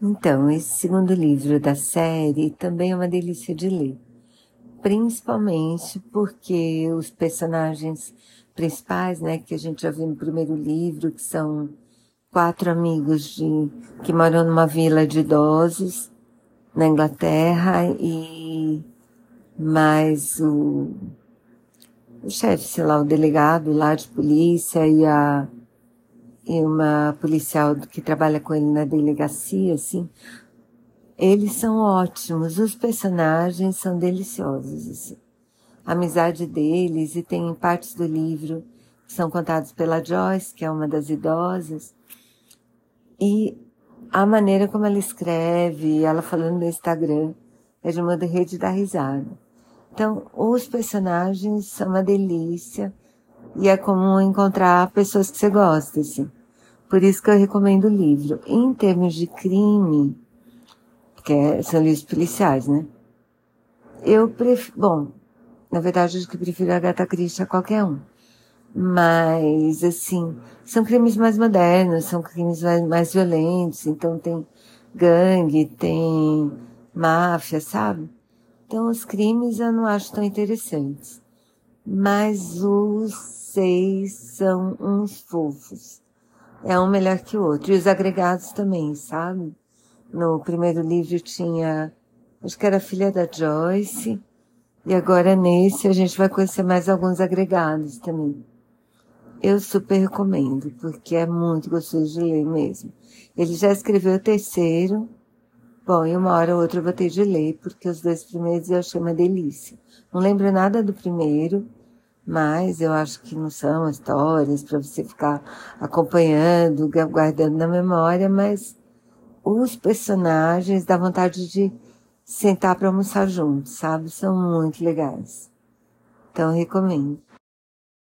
Então, esse segundo livro da série também é uma delícia de ler. Principalmente porque os personagens principais, né, que a gente já viu no primeiro livro, que são quatro amigos de, que moram numa vila de idosos na Inglaterra e mais o, o chefe, sei lá, o delegado lá de polícia e a e uma policial que trabalha com ele na delegacia, assim, eles são ótimos, os personagens são deliciosos, assim. A amizade deles, e tem partes do livro que são contados pela Joyce, que é uma das idosas, e a maneira como ela escreve, ela falando no Instagram, é de uma rede da risada. Então, os personagens são uma delícia, e é comum encontrar pessoas que você gosta, assim. Por isso que eu recomendo o livro. Em termos de crime, que é, são livros policiais, né? Eu prefiro, bom, na verdade eu que prefiro a Agatha Christie a qualquer um. Mas, assim, são crimes mais modernos, são crimes mais, mais violentos, então tem gangue, tem máfia, sabe? Então os crimes eu não acho tão interessantes. Mas os seis são uns fofos é um melhor que o outro. E os agregados também, sabe? No primeiro livro tinha, acho que era a filha da Joyce, e agora nesse a gente vai conhecer mais alguns agregados também. Eu super recomendo, porque é muito gostoso de ler mesmo. Ele já escreveu o terceiro, bom, e uma hora ou outra eu vou ter de ler, porque os dois primeiros eu achei uma delícia. Não lembro nada do primeiro, mas eu acho que não são histórias para você ficar acompanhando, guardando na memória, mas os personagens dá vontade de sentar para almoçar juntos, sabe? São muito legais. Então, recomendo.